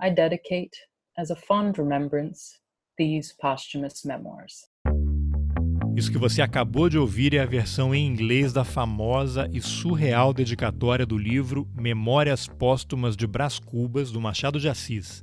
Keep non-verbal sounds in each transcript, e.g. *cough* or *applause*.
I dedicate, as a fond remembrance, these posthumous memoirs. Isso que você acabou de ouvir é a versão em inglês da famosa e surreal dedicatória do livro Memórias Póstumas de Brás Cubas, do Machado de Assis.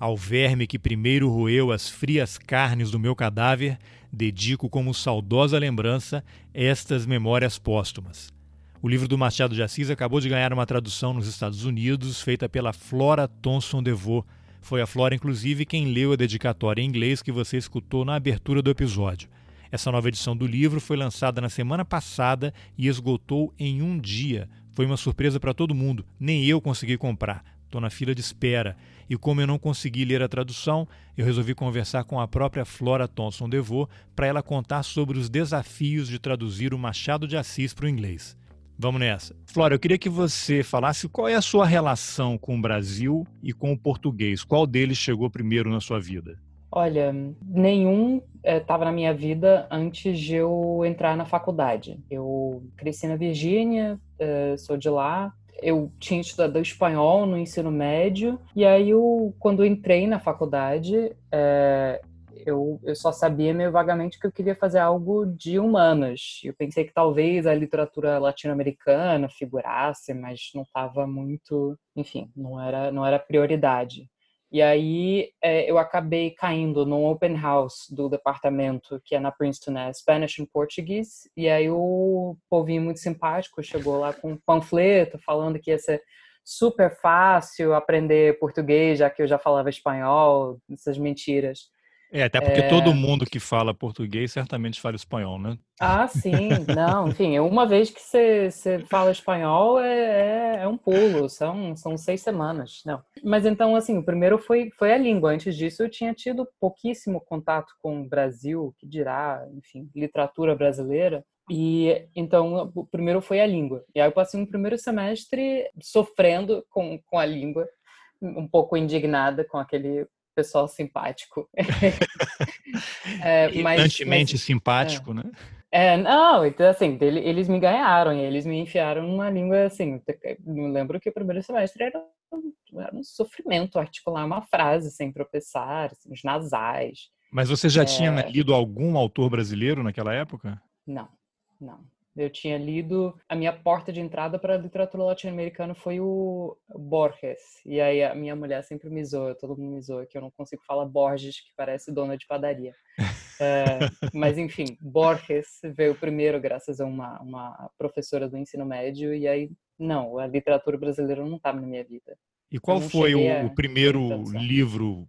Ao verme que primeiro roeu as frias carnes do meu cadáver, dedico como saudosa lembrança estas memórias póstumas. O livro do Machado de Assis acabou de ganhar uma tradução nos Estados Unidos, feita pela Flora Thomson DeVoe. Foi a Flora, inclusive, quem leu a dedicatória em inglês que você escutou na abertura do episódio. Essa nova edição do livro foi lançada na semana passada e esgotou em um dia. Foi uma surpresa para todo mundo, nem eu consegui comprar. Estou na fila de espera. E como eu não consegui ler a tradução, eu resolvi conversar com a própria Flora Thomson DeVoe para ela contar sobre os desafios de traduzir o Machado de Assis para o inglês. Vamos nessa. Flora, eu queria que você falasse qual é a sua relação com o Brasil e com o português. Qual deles chegou primeiro na sua vida? Olha, nenhum estava é, na minha vida antes de eu entrar na faculdade. Eu cresci na Virgínia, é, sou de lá. Eu tinha estudado espanhol no ensino médio, e aí, eu, quando eu entrei na faculdade, é, eu, eu só sabia meio vagamente que eu queria fazer algo de humanas. Eu pensei que talvez a literatura latino-americana figurasse, mas não estava muito, enfim, não era, não era prioridade. E aí é, eu acabei caindo num open house do departamento que é na Princeton, né? Spanish and Portuguese. E aí o povinho muito simpático chegou lá com um panfleto falando que ia ser super fácil aprender português, já que eu já falava espanhol, essas mentiras. É, até porque é... todo mundo que fala português certamente fala espanhol, né? Ah, sim. Não, enfim, uma vez que você, você fala espanhol é, é, é, um pulo, são, são seis semanas. Não. Mas então, assim, o primeiro foi, foi a língua. Antes disso, eu tinha tido pouquíssimo contato com o Brasil, que dirá, enfim, literatura brasileira. E então, o primeiro foi a língua. E aí eu passei um primeiro semestre sofrendo com, com a língua, um pouco indignada com aquele pessoal simpático. *laughs* é, mas, mas, simpático, é. né? É, não, então assim, eles me ganharam, eles me enfiaram numa língua assim. Eu lembro que o primeiro semestre era, era um sofrimento articular uma frase sem tropeçar, assim, os nasais. Mas você já é... tinha lido algum autor brasileiro naquela época? Não, não. Eu tinha lido, a minha porta de entrada para a literatura latino-americana foi o Borges. E aí a minha mulher sempre me zoa, todo mundo me zoa, que eu não consigo falar Borges, que parece dona de padaria. é, *laughs* mas enfim, Borges veio primeiro graças a uma, uma professora do ensino médio, e aí, não, a literatura brasileira não estava na minha vida. E qual foi o, o primeiro livro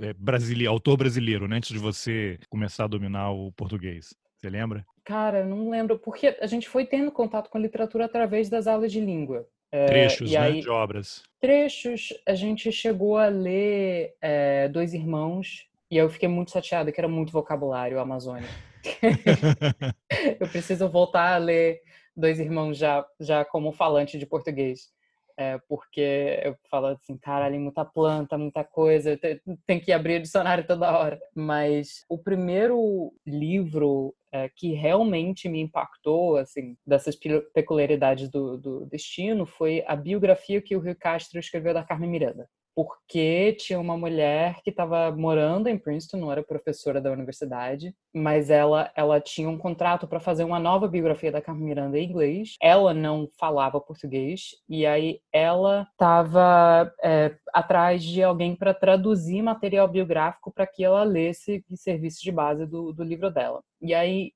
é, brasileiro, autor brasileiro, né, antes de você começar a dominar o português? Você lembra? Cara, não lembro, porque a gente foi tendo contato com a literatura através das aulas de língua. É, trechos, né, aí, de obras. Trechos, a gente chegou a ler é, Dois Irmãos, e eu fiquei muito chateada, que era muito vocabulário Amazônia. *laughs* eu preciso voltar a ler Dois Irmãos já, já como falante de português. É, porque eu falo assim, caralho, muita planta, muita coisa, tem que abrir o dicionário toda hora. Mas o primeiro livro é, que realmente me impactou, assim, dessas peculiaridades do, do destino, foi a biografia que o Rio Castro escreveu da Carmen Miranda porque tinha uma mulher que estava morando em Princeton, não era professora da universidade, mas ela ela tinha um contrato para fazer uma nova biografia da Carmen Miranda em inglês. Ela não falava português e aí ela estava é, atrás de alguém para traduzir material biográfico para que ela lesse e servisse de base do, do livro dela. E aí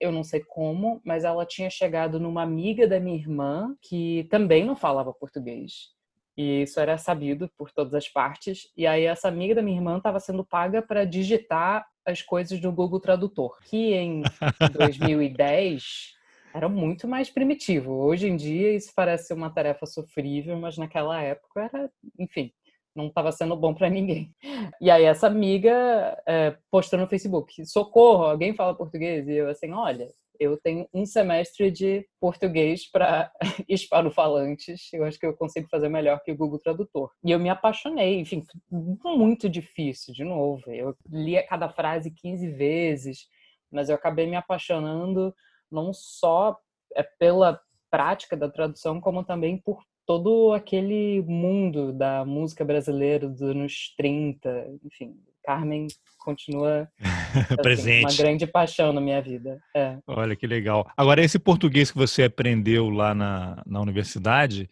eu não sei como, mas ela tinha chegado numa amiga da minha irmã que também não falava português. E isso era sabido por todas as partes. E aí essa amiga da minha irmã estava sendo paga para digitar as coisas no Google Tradutor, que em *laughs* 2010 era muito mais primitivo. Hoje em dia isso parece uma tarefa sofrível, mas naquela época era, enfim, não estava sendo bom para ninguém. E aí essa amiga é, postou no Facebook, socorro, alguém fala português? E eu assim, olha, eu tenho um semestre de português para hispanofalantes. *laughs* Eu acho que eu consigo fazer melhor que o Google Tradutor. E eu me apaixonei. Enfim, muito difícil, de novo. Eu lia cada frase 15 vezes, mas eu acabei me apaixonando não só é, pela prática da tradução, como também por todo aquele mundo da música brasileira dos anos 30, enfim, Carmen continua *laughs* assim, presente. Uma grande paixão na minha vida. É. Olha que legal. Agora, esse português que você aprendeu lá na, na universidade,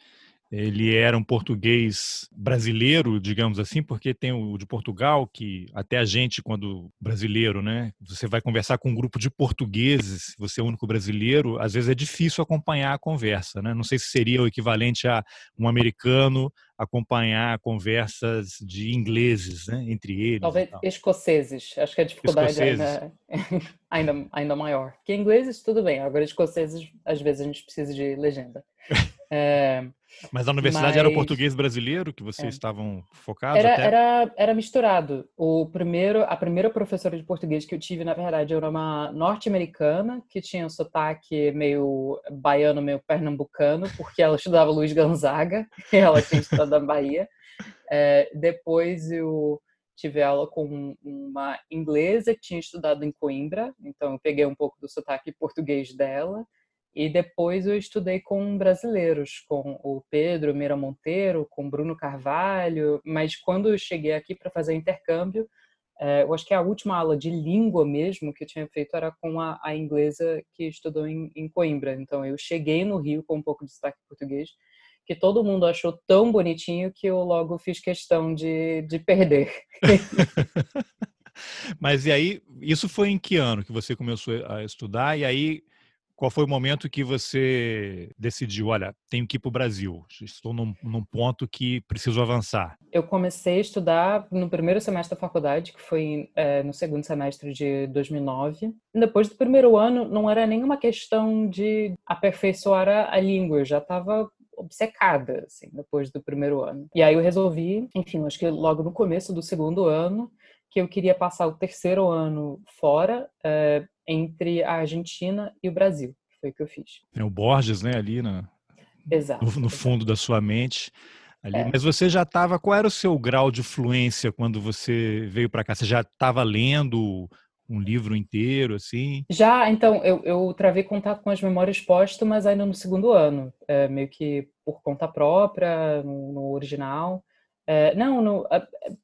ele era um português brasileiro, digamos assim, porque tem o de Portugal, que até a gente, quando brasileiro, né, você vai conversar com um grupo de portugueses, você é o único brasileiro, às vezes é difícil acompanhar a conversa, né? Não sei se seria o equivalente a um americano acompanhar conversas de ingleses, né, entre eles. Talvez escoceses, acho que a dificuldade ainda, *laughs* ainda, ainda maior. Que ingleses, tudo bem, agora escoceses, às vezes a gente precisa de legenda. É, mas a universidade mas... era o português brasileiro que vocês é. estavam focados? Era, até? era, era misturado. O primeiro, a primeira professora de português que eu tive, na verdade, era uma norte-americana que tinha um sotaque meio baiano, meio pernambucano, porque ela estudava Luiz Gonzaga *laughs* e ela tinha estudado na Bahia. É, depois eu tive aula com uma inglesa que tinha estudado em Coimbra, então eu peguei um pouco do sotaque português dela. E depois eu estudei com brasileiros, com o Pedro Meira Monteiro, com Bruno Carvalho, mas quando eu cheguei aqui para fazer intercâmbio, é, eu acho que a última aula de língua mesmo que eu tinha feito era com a, a inglesa que estudou em, em, Coimbra. Então eu cheguei no Rio com um pouco de sotaque português, que todo mundo achou tão bonitinho que eu logo fiz questão de, de perder. *laughs* Mas e aí, isso foi em que ano que você começou a estudar? E aí, qual foi o momento que você decidiu, olha, tenho que ir para o Brasil, estou num, num, ponto que preciso avançar? Eu comecei a estudar no primeiro semestre da faculdade, que foi é, no segundo semestre de 2009. Depois do primeiro ano, não era nenhuma questão de aperfeiçoar a, a língua, eu já estava obcecada, assim, depois do primeiro ano. E aí eu resolvi, enfim, acho que logo no começo do segundo ano, que eu queria passar o terceiro ano fora, é, entre a Argentina e o Brasil. Foi o que eu fiz. É o Borges, né, ali na, exato, no, no fundo da sua mente. Ali. É. Mas você já estava. Qual era o seu grau de fluência quando você veio para cá? Você já estava lendo um livro inteiro, assim? Já, então, eu, eu travei contato com as memórias póstumas ainda no segundo ano, é, meio que por conta própria, no, no original. É, não,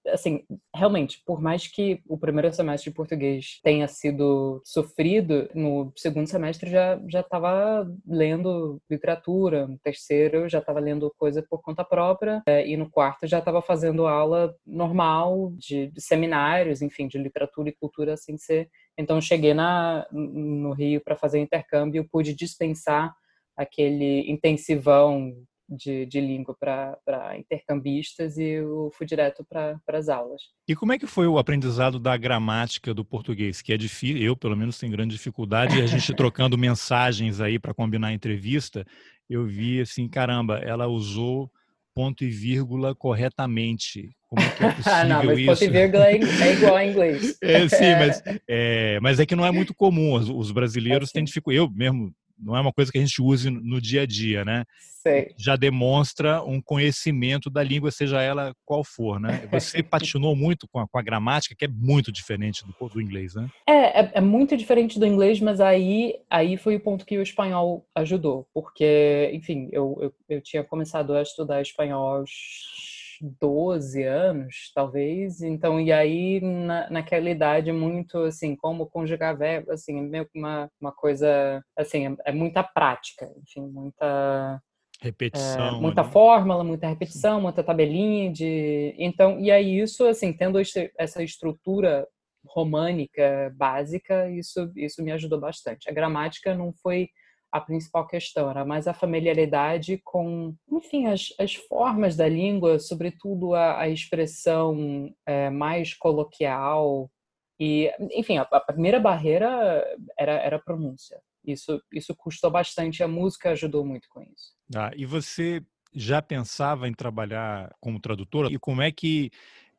assim, realmente, por mais que o primeiro semestre de português tenha sido sofrido, no segundo semestre já já estava lendo literatura, no terceiro já estava lendo coisa por conta própria é, e no quarto já estava fazendo aula normal de, de, seminários, enfim, de literatura e cultura assim ser. Então cheguei na no Rio para fazer intercâmbio, pude dispensar aquele intensivão de, de língua para intercambistas e eu fui direto para as aulas. E como é que foi o aprendizado da gramática do português? Que é difícil, eu pelo menos tenho grande dificuldade, e a gente *laughs* trocando mensagens aí para combinar a entrevista, eu vi assim, caramba, ela usou ponto e vírgula corretamente. Como é que é *laughs* possível não, mas isso? ponto e vírgula é, é igual a inglês. *laughs* É, sim, mas é, mas é que não é muito comum. Os, os brasileiros é, têm dificuldade. Eu mesmo não é uma coisa que a gente use no dia a dia, né? Sei. Já demonstra um conhecimento da língua, seja ela qual for, né? *laughs* Você patinou muito com a, com a gramática, que é muito diferente do, do inglês, né? É, é, é, muito diferente do inglês, mas aí, aí foi o ponto que o espanhol ajudou, porque, enfim, eu, eu, eu tinha começado a estudar espanhol aos 12 anos, talvez. Então, e aí, na, naquela idade, muito assim, como conjugar verbo, assim, é meio que uma, uma coisa, assim, é, é muita prática, enfim, muita. Repetição. É, muita né? fórmula, muita repetição, muita tabelinha de. Então, e aí, isso, assim, tendo essa estrutura românica básica, isso, isso me ajudou bastante. A gramática não foi a principal questão, era mais a familiaridade com, enfim, as, as formas da língua, sobretudo a, a expressão é, mais coloquial. E, enfim, a, a, primeira barreira era, era a pronúncia. Isso, isso custou bastante, a música ajudou muito com isso. Ah, e você já pensava em trabalhar como tradutora? E como é que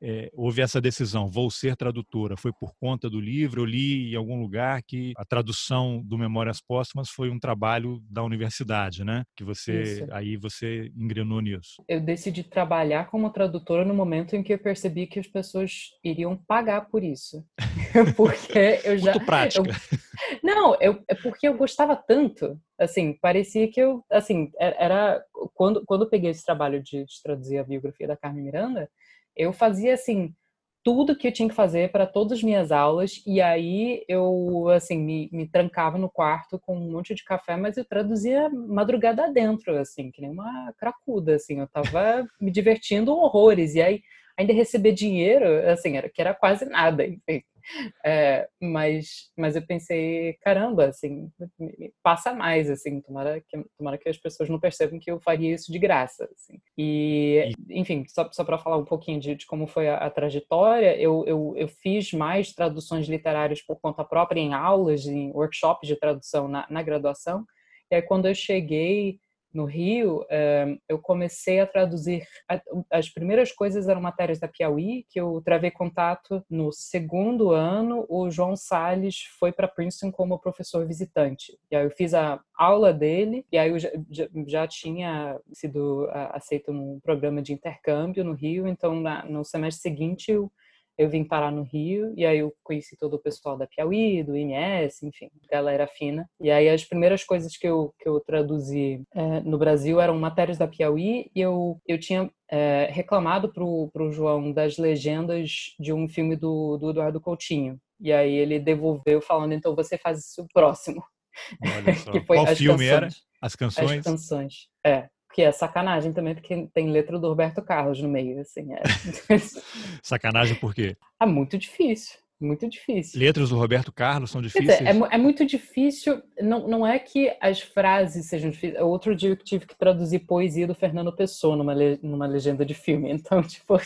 é, houve essa decisão, vou ser tradutora? Foi por conta do livro? Eu li em algum lugar que a tradução do Memórias Póstumas foi um trabalho da universidade, né? Que você Isso. aí você engrenou nisso. Eu decidi trabalhar como tradutora no momento em que eu percebi que as pessoas iriam pagar por isso, *laughs* porque eu já Muito prática. Eu, não, eu, é porque eu gostava tanto, assim, parecia que eu, assim, era quando quando eu peguei esse trabalho de, de traduzir a biografia da Carmen Miranda eu fazia assim tudo que eu tinha que fazer para todas as minhas aulas e aí eu assim me, me, trancava no quarto com um monte de café, mas eu traduzia madrugada dentro, assim, que nem uma cracuda, assim, eu tava me divertindo horrores e aí ainda receber dinheiro, assim, era que era quase nada, enfim. É, mas, mas eu pensei, caramba, assim, passa mais, assim, tomara que, tomara que as pessoas não percebam que eu faria isso de graça, assim. E, enfim, só, só para falar um pouquinho de, de como foi a, a trajetória, eu, eu, eu, fiz mais traduções literárias por conta própria em aulas, em workshops de tradução na, na graduação, e aí quando eu cheguei no Rio, eh, eu comecei a traduzir. As primeiras coisas eram matérias da Piauí, que eu travei contato no segundo ano. O João Salles foi para Princeton como professor visitante. E aí eu fiz a aula dele, e aí eu já, já, tinha sido aceito num programa de intercâmbio no Rio. Então, na, no semestre seguinte, eu eu vim parar no Rio e aí eu conheci todo o pessoal da Piauí, do INS, enfim, galera fina. E aí as primeiras coisas que eu, que eu traduzi é, no Brasil eram matérias da Piauí e eu, eu tinha é, reclamado pro, pro João das legendas de um filme do, do Eduardo Coutinho. E aí ele devolveu falando, então você faz isso próximo. Olha só. *laughs* que foi Qual filme canções. era? As canções? As canções, é que é sacanagem também, porque tem letra do Roberto Carlos no meio, assim. É. *laughs* sacanagem por quê? É muito difícil, muito difícil. Letras do Roberto Carlos são difíceis? Dizer, é, é, muito difícil, não, não é que as frases sejam difíceis. Outro dia eu tive que traduzir poesia do Fernando Pessoa numa, numa legenda de filme, *laughs* então, tipo,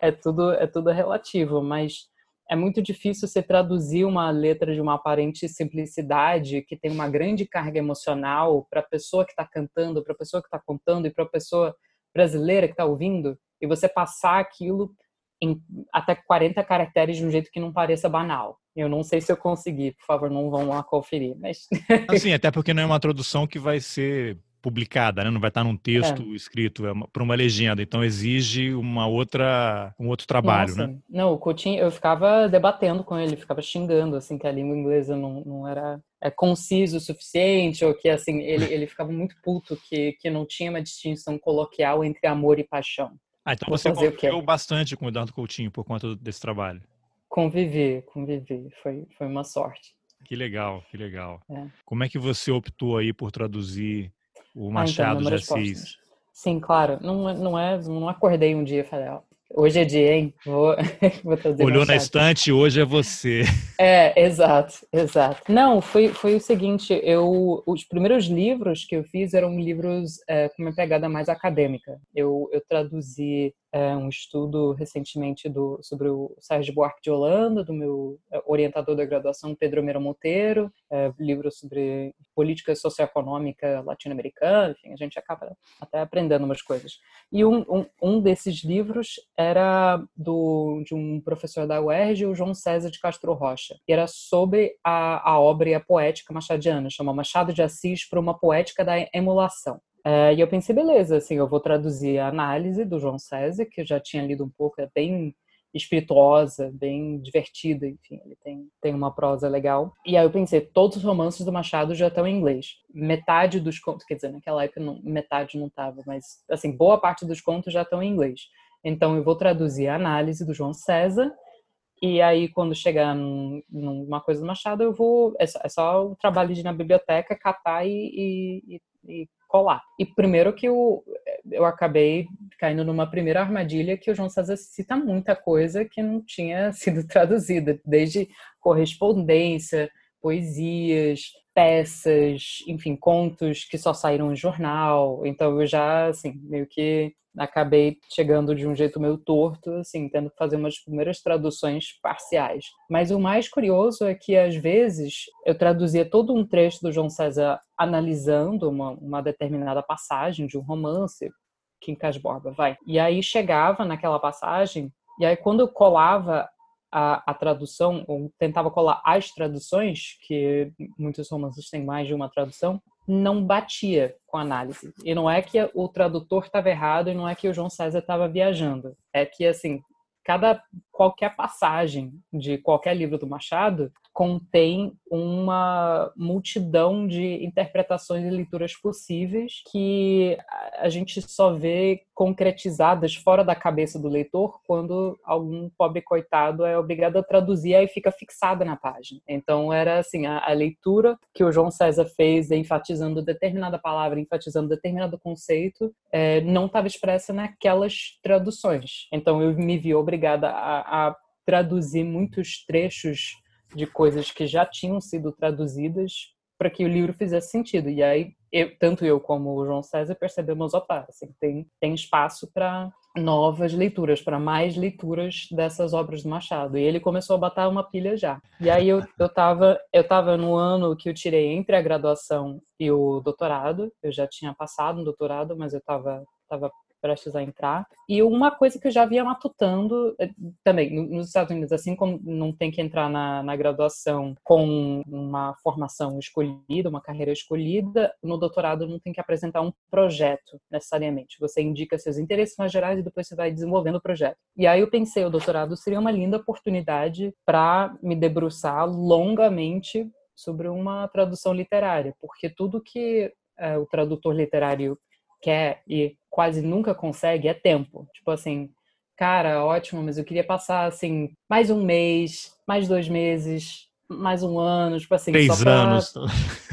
é tudo, é tudo relativo, mas é muito difícil você traduzir uma letra de uma aparente simplicidade que tem uma grande carga emocional para a pessoa que está cantando, para a pessoa que está contando e para a pessoa brasileira que está ouvindo, e você passar aquilo em até 40 caracteres de um jeito que não pareça banal. Eu não sei se eu consegui, por favor, não vão lá conferir, mas assim, até porque não é uma tradução que vai ser publicada, né? não vai estar num texto é. escrito, é para uma legenda, então exige uma outra, um outro trabalho, Nossa. né? Não, o Coutinho, eu ficava debatendo com ele, ficava xingando, assim, que a língua inglesa não, não era é, conciso o suficiente, ou que, assim, ele, ele ficava muito puto que, que não tinha uma distinção coloquial entre amor e paixão. Ah, então você conviveu bastante com o Eduardo Coutinho por conta desse trabalho? Convivi, convivi, foi, foi uma sorte. Que legal, que legal. É. Como é que você optou aí por traduzir o Machado ah, então, de Assis. Sim, claro. Não, não é, não acordei um dia e falei, ó, hoje é dia, hein? Vou, *laughs* vou trazer Olhou Machado. na estante, hoje é você. *laughs* É, exato, exato. Não, foi, foi o seguinte, eu, os primeiros livros que eu fiz eram livros é, com uma pegada mais acadêmica. Eu, eu traduzi é, um estudo recentemente do, sobre o Sérgio Buarque de Holanda, do meu é, orientador da graduação, Pedro Meira Monteiro, é, livro sobre política socioeconômica latino-americana, enfim, a gente acaba até aprendendo umas coisas. E um, um, um desses livros era do, de um professor da UERJ, o João César de Castro Rocha, e era sobre a, a obra e a poética machadiana, chama Machado de Assis para uma poética da emulação. É, e eu pensei, beleza, assim, eu vou traduzir a análise do João César, que eu já tinha lido um pouco, é bem espirituosa, bem divertida, enfim, ele tem, tem uma prosa legal. E aí eu pensei, todos os romances do Machado já estão em inglês. Metade dos contos, quer dizer, naquela época não, metade não estava, mas assim, boa parte dos contos já estão em inglês. Então eu vou traduzir a análise do João César e aí, quando chegar num, numa coisa do Machado, eu vou. É só, é só o trabalho de ir na biblioteca, catar e, e, e colar. E primeiro que eu, eu acabei caindo numa primeira armadilha que o João César cita muita coisa que não tinha *laughs* sido traduzida, desde correspondência, poesias, peças, enfim, contos que só saíram em jornal. Então eu já, assim, meio que acabei chegando de um jeito meio torto, assim, tendo que fazer umas primeiras traduções parciais. Mas o mais curioso é que, às vezes, eu traduzia todo um trecho do João César analisando uma, uma determinada passagem de um romance, Quincas Borba, vai. E aí chegava naquela passagem, e aí quando eu colava a, a, tradução, ou tentava colar as traduções, que muitos romances têm mais de uma tradução, não batia com a análise. E não é que o tradutor estava errado e não é que o João César estava viajando. É que, assim, cada qualquer passagem de qualquer livro do Machado contém uma multidão de interpretações e leituras possíveis que a gente só vê concretizadas fora da cabeça do leitor quando algum pobre coitado é obrigado a traduzir e fica fixada na página. Então era assim, a, a leitura que o João César fez enfatizando determinada palavra, enfatizando determinado conceito, é, não estava expressa naquelas traduções. Então eu me vi obrigada a, a traduzir muitos trechos de coisas que já tinham sido traduzidas para que o livro fizesse sentido. E aí, eu, tanto eu como o João César percebemos, opa, assim, tem, tem espaço para novas leituras, para mais leituras dessas obras do Machado. E ele começou a botar uma pilha já. E aí eu, eu, eu tava no ano que eu tirei entre a graduação e o doutorado. Eu já tinha passado no doutorado, mas eu estava tava prestes a entrar. E uma coisa que eu já vinha matutando eh, também, nos Estados Unidos, assim como não tem que entrar na, na graduação com uma formação escolhida, uma carreira escolhida, no doutorado não tem que apresentar um projeto necessariamente. Você indica seus interesses mais gerais e depois você vai desenvolvendo o projeto. E aí eu pensei, o doutorado seria uma linda oportunidade para me debruçar longamente sobre uma tradução literária, porque tudo que é, o tradutor literário quer e quase nunca consegue é tempo. Tipo assim, cara, ótimo, mas eu queria passar assim mais um mês, mais dois meses, mais um ano, tipo assim. Três pra... anos.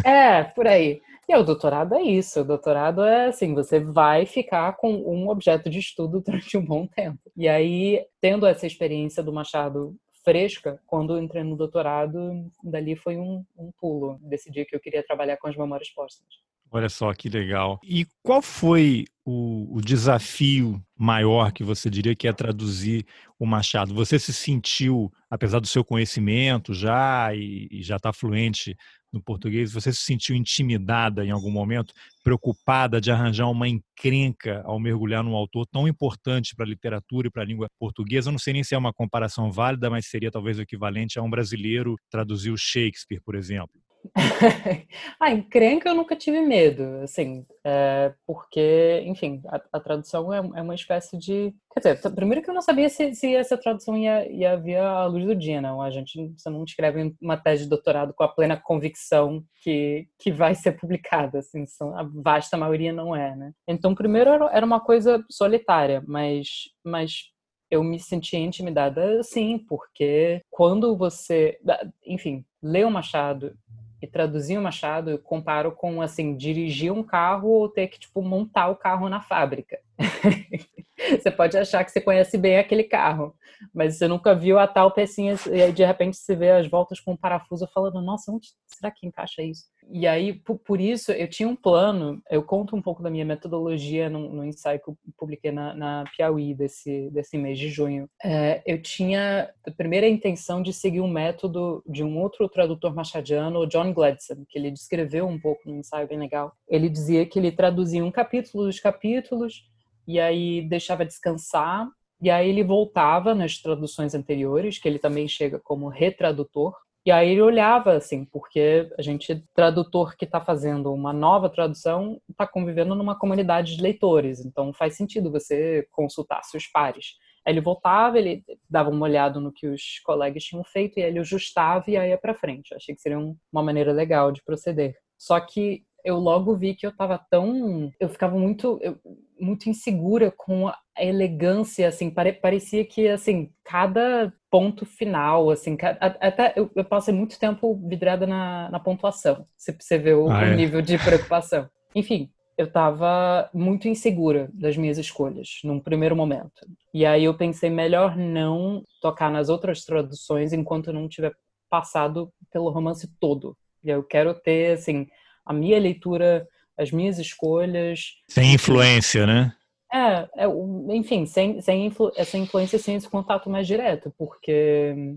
É, por aí. E o doutorado é isso. O doutorado é assim, você vai ficar com um objeto de estudo *laughs* durante um bom tempo. E aí, tendo essa experiência do Machado fresca, quando entrei no doutorado, dali foi um, um pulo. Decidi que eu queria trabalhar com as memórias póstumas. Olha só que legal. E qual foi o, o, desafio maior que você diria que é traduzir o Machado? Você se sentiu, apesar do seu conhecimento já e, e já está fluente no português, você se sentiu intimidada em algum momento, preocupada de arranjar uma encrenca ao mergulhar num autor tão importante para a literatura e para a língua portuguesa? Eu não sei nem se é uma comparação válida, mas seria talvez o equivalente a um brasileiro traduzir o Shakespeare, por exemplo. *laughs* ah, encrenca eu nunca tive medo, assim, é, porque, enfim, a, a tradução é, é, uma espécie de. Quer dizer, primeiro que eu não sabia se, se essa tradução ia, ia vir à luz do dia, não. A gente você não escreve uma tese de doutorado com a plena convicção que, que vai ser publicada, assim, são, a vasta maioria não é, né? Então, primeiro era uma coisa solitária, mas, mas eu me sentia intimidada, sim, porque quando você, enfim, lê o Machado e traduzir o Machado, eu comparo com, assim, dirigir um carro ou ter que, tipo, montar o carro na fábrica. *laughs* *laughs* você pode achar que você conhece bem aquele carro, mas você nunca viu a tal pecinha e aí de repente você vê as voltas com um parafuso falando, nossa, onde será que encaixa isso? E aí, por, isso, eu tinha um plano, eu conto um pouco da minha metodologia no, no ensaio que eu publiquei na, na Piauí desse, desse mês de junho. É, eu tinha a primeira intenção de seguir um método de um outro tradutor machadiano, o John Gladson, que ele descreveu um pouco no ensaio bem legal. Ele dizia que ele traduzia um capítulo dos capítulos, e aí deixava descansar, e aí ele voltava nas traduções anteriores, que ele também chega como retradutor, e aí ele olhava assim, porque a gente, tradutor que está fazendo uma nova tradução, está convivendo numa comunidade de leitores, então faz sentido você consultar seus pares. Aí ele voltava, ele dava uma olhada no que os colegas tinham feito e aí ele ajustava e aí ia para frente. Eu achei que seria uma maneira legal de proceder. Só que eu logo vi que eu estava tão. Eu ficava muito, eu, muito insegura com a elegância, assim, pare, parecia que, assim, cada ponto final, assim, até eu, eu passei muito tempo vidrada na, na pontuação, se você vê o, ah, é. o nível de preocupação. Enfim, eu estava muito insegura das minhas escolhas num primeiro momento. E aí eu pensei melhor não tocar nas outras traduções enquanto eu não tiver passado pelo romance todo. E eu quero ter assim a minha leitura, as minhas escolhas. Sem influência, né? É, é enfim, sem, sem influ, essa influência, sem esse contato mais direto, porque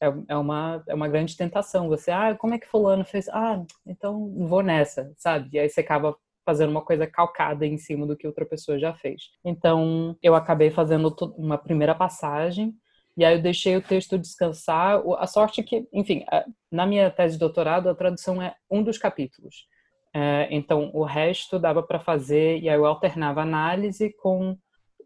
é, é, uma, é uma grande tentação. Você, ah, como é que fulano fez? Ah, então vou nessa, sabe? E aí você acaba fazendo uma coisa calcada em cima do que outra pessoa já fez. Então, eu acabei fazendo uma primeira passagem e aí eu deixei o texto descansar. A sorte é que, enfim, na minha tese de doutorado, a tradução é um dos capítulos. É, então, o resto dava para fazer, e aí eu alternava análise com o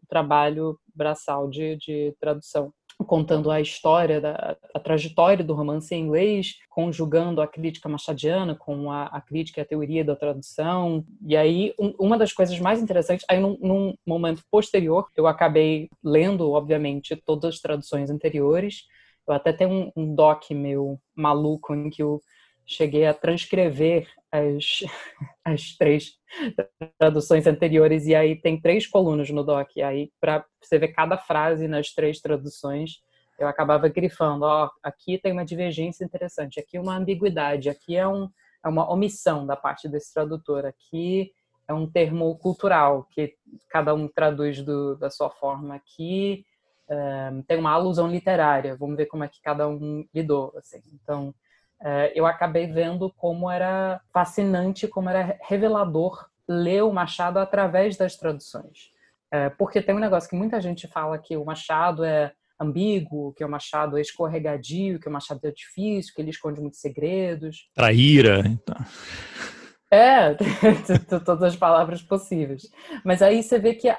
trabalho braçal de, de tradução contando a história, da, a trajetória do romance em inglês, conjugando a crítica machadiana com a, a crítica e a teoria da tradução. E aí, um, uma das coisas mais interessantes, aí num, num, momento posterior, eu acabei lendo, obviamente, todas as traduções anteriores. Eu até tenho um, um doc meu maluco em que eu cheguei a transcrever as, *laughs* as três traduções anteriores e aí tem três colunas no doc. E aí para você ver cada frase nas três traduções eu acabava grifando ó oh, aqui tem uma divergência interessante aqui uma ambiguidade aqui é, um, é uma omissão da parte desse tradutor aqui é um termo cultural que cada um traduz do, da sua forma aqui um, tem uma alusão literária vamos ver como é que cada um lidou assim. Então eu acabei vendo como era fascinante, como era revelador ler o Machado através das traduções. É, porque tem um negócio que muita gente fala que o Machado é ambíguo, que o Machado é escorregadio, que o Machado é difícil, que ele esconde muitos segredos. Traíra. Então. É, *laughs* todas as palavras possíveis. Mas aí você vê que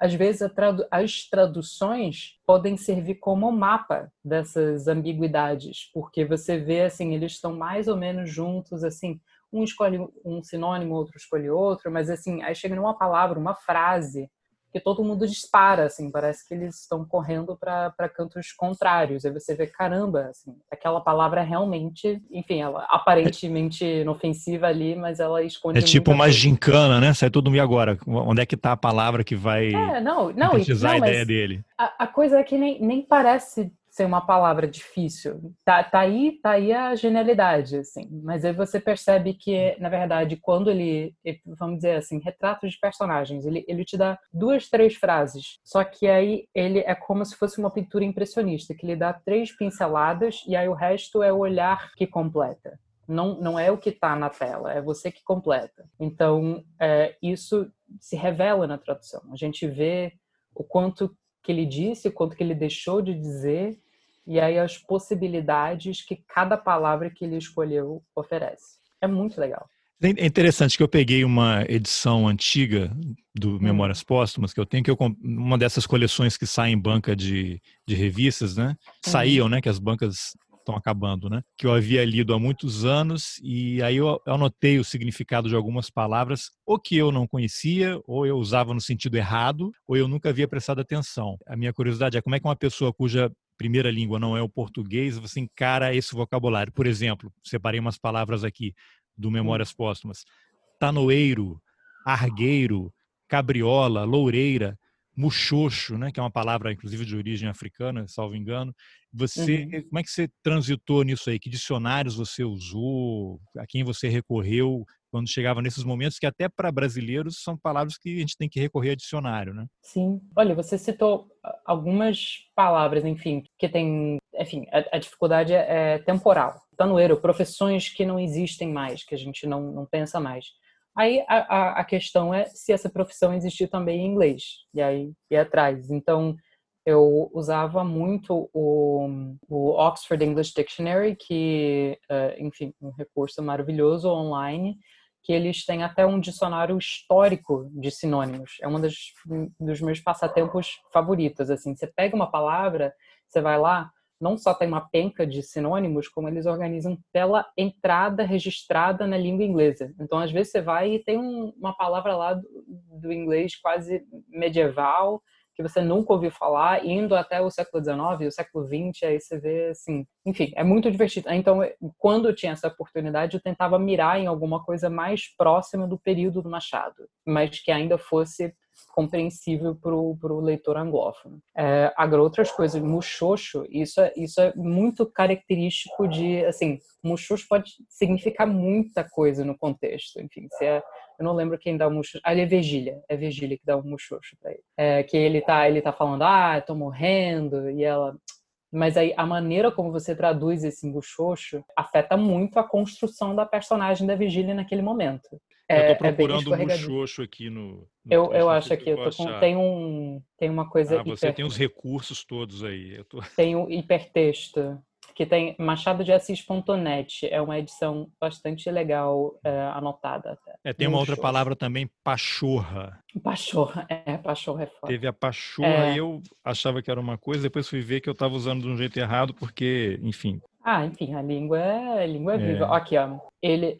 às vezes tradu as traduções podem servir como mapa dessas ambiguidades, porque você vê assim, eles estão mais ou menos juntos, assim, um escolhe um sinônimo, outro escolhe outro, mas assim, aí chega numa palavra, uma frase que todo mundo dispara, assim, parece que eles estão correndo para cantos contrários. Aí você vê, caramba, assim, aquela palavra realmente, enfim, ela aparentemente inofensiva ali, mas ela esconde. É tipo uma coisa. gincana, né? Sai todo mundo e agora? Onde é que tá a palavra que vai é, não, não, não, a ideia dele? A, a coisa é que nem, nem parece ser uma palavra difícil. Tá, tá aí, tá aí a genialidade, assim. Mas aí você percebe que, na verdade, quando ele, vamos dizer assim, retratos de personagens, ele, ele te dá duas, três frases. Só que aí ele é como se fosse uma pintura impressionista, que ele dá três pinceladas e aí o resto é o olhar que completa. Não, não é o que está na tela, é você que completa. Então, é, isso se revela na tradução. A gente vê o quanto que ele disse, o quanto que ele deixou de dizer e aí as possibilidades que cada palavra que ele escolheu oferece. É muito legal. É interessante que eu peguei uma edição antiga do hum. Memórias Póstumas, que eu tenho, que eu, uma dessas coleções que saem em banca de, de revistas, né? Saíam, né? Que as bancas estão acabando, né? Que eu havia lido há muitos anos e aí eu anotei o significado de algumas palavras, ou que eu não conhecia, ou eu usava no sentido errado, ou eu nunca havia prestado atenção. A minha curiosidade é como é que uma pessoa cuja primeira língua não é o português, você encara esse vocabulário. Por exemplo, separei umas palavras aqui do Memórias Póstumas: tanoeiro, argueiro, cabriola, loureira, muxoxo, né, que é uma palavra inclusive de origem africana, salvo engano. Você, uhum. como é que você transitou nisso aí? Que dicionários você usou? A quem você recorreu? Quando chegava nesses momentos que até para brasileiros são palavras que a gente tem que recorrer a dicionário, né? Sim. Olha, você citou algumas palavras, enfim, que tem, enfim, a, a dificuldade é, é temporal. Tanoeiro, profissões que não existem mais, que a gente não, não pensa mais. Aí a, a, a, questão é se essa profissão existir também em inglês. E aí e atrás. Então eu usava muito o, o Oxford English Dictionary, que, uh, enfim, um recurso maravilhoso online, que eles têm até um dicionário histórico de sinônimos. É um dos, dos meus passatempos favoritos. Assim, você pega uma palavra, você vai lá, não só tem uma penca de sinônimos, como eles organizam pela entrada registrada na língua inglesa. Então, às vezes você vai e tem um, uma palavra lá do, do inglês quase medieval que você nunca ouviu falar, indo até o século XIX, o século XX, aí você vê assim, enfim, é muito divertido. Então, quando eu tinha essa oportunidade, eu tentava mirar em alguma coisa mais próxima do período do Machado, mas que ainda fosse compreensível para o leitor anglófono. É, agora, outras coisas, muxoxo, isso é, isso é muito característico de, assim, muxoxo pode significar muita coisa no contexto, enfim, se é eu não lembro quem dá o muxoxo. Ali é Virgília. É Virgília que dá o muxoxo pra ele. É, que ele tá, ele tá falando, ah, tô morrendo. E ela, Mas aí a maneira como você traduz esse muxoxo afeta muito a construção da personagem da Vigília naquele momento. É, eu tô é procurando é um muxoxo aqui no. no eu, eu acho aqui, eu tô com, tem, um, tem uma coisa. Ah, você hiper... tem os recursos todos aí. Tô... Tem o hipertexto que tem machadodeassis.net. É uma edição bastante legal, é, anotada até. É, tem uma outra palavra também, pachorra. Pachorra, é, pachorra é foda. Teve a pachorra é... eu achava que era uma coisa, depois fui ver que eu estava usando de um jeito errado, porque, enfim... Ah, enfim, a língua é, a língua é viva. É. Aqui, ó. Ele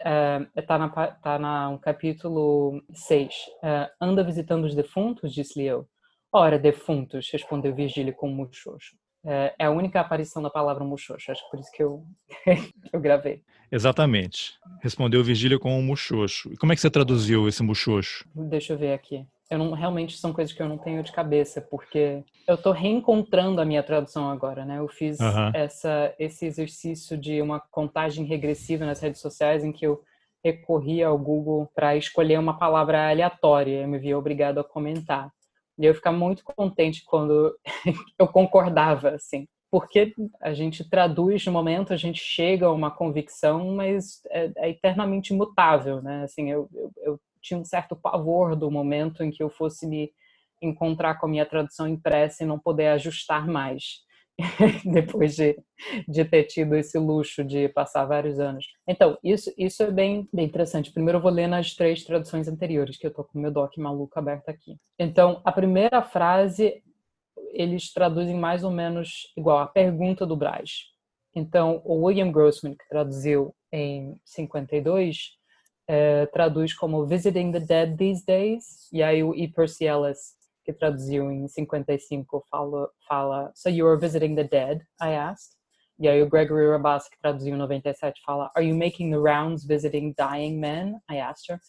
está é, na, tá na um capítulo 6. É, anda visitando os defuntos, disse-lhe eu. Ora, defuntos, respondeu Virgílio com um muxoxo. É, é a única aparição da palavra muxoxo, acho que por isso que eu, *laughs* eu gravei. Exatamente. Respondeu Virgília com um muxoxo. E como é que você traduziu esse muxoxo? Deixa eu ver aqui. Eu não, realmente são coisas que eu não tenho de cabeça, porque eu estou reencontrando a minha tradução agora, né? Eu fiz uhum. essa, esse exercício de uma contagem regressiva nas redes sociais em que eu recorri ao Google para escolher uma palavra aleatória. Eu me vi obrigado a comentar. E eu ficava muito contente quando *laughs* eu concordava, assim. Porque a gente traduz no momento, a gente chega a uma convicção, mas é, é eternamente imutável, né? Assim, eu, eu, eu tinha um certo pavor do momento em que eu fosse me encontrar com a minha tradução impressa e não poder ajustar mais. *laughs* depois de, de ter tido esse luxo de passar vários anos. Então, isso, isso é bem, bem interessante. Primeiro eu vou ler nas três traduções anteriores, que eu tô com meu doc maluco aberto aqui. Então, a primeira frase, eles traduzem mais ou menos igual a pergunta do Braz. Então, o William Grossman, que traduziu em 52, é, traduz como Visiting the Dead These Days, e aí o E. Percy Ellis que traduziu em 55, fala, fala So you are visiting the dead? I asked. E aí o Gregory Rabas, que traduziu em 97, fala Are you making the rounds visiting dying men? I asked her.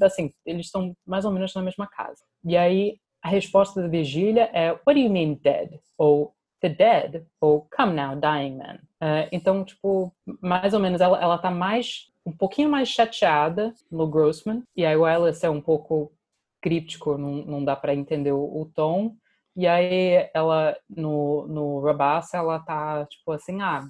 Assim, eles estão mais ou menos na mesma casa. E aí a resposta da Vigília é What do you mean dead? Ou the dead? Ou come now, dying men? Uh, então, tipo, mais ou menos ela, ela tá mais um pouquinho mais chateada no Grossman, e aí o Alice é um pouco críptico, não, não dá para entender o, o, tom. E aí ela, no, no Rabassa, ela tá tipo assim, ah,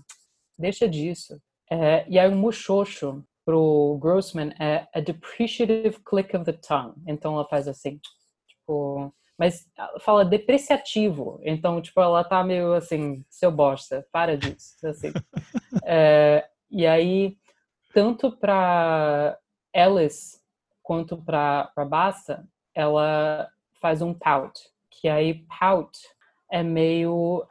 deixa disso. É, e aí o muxoxo pro Grossman é a depreciative click of the tongue. Então ela faz assim, tipo, mas fala depreciativo. Então, tipo, ela tá meio assim, seu bosta, para disso, assim. *laughs* É, e aí, tanto para Alice quanto para Bassa, ela faz um pout, que aí pout é meio.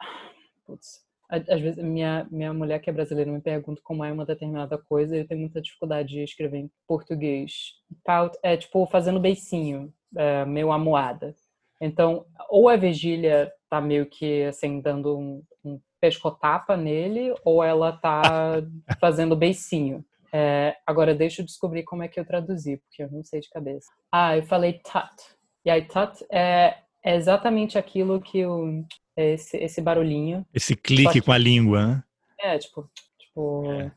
Putz, às vezes minha, minha mulher que é brasileira me pergunta como é uma determinada coisa e eu tenho muita dificuldade de escrever em português. Pout é tipo fazendo beicinho, é, meio amoada. Então, ou a vigília tá meio que assim, dando um, um pescotapa nele, ou ela tá fazendo beicinho. É, agora, deixa eu descobrir como é que eu traduzi, porque eu não sei de cabeça. Ah, eu falei tut. E aí, tut é, é exatamente aquilo que o, esse, esse barulhinho. Esse clique que, com a língua, né? É, tipo, tipo é.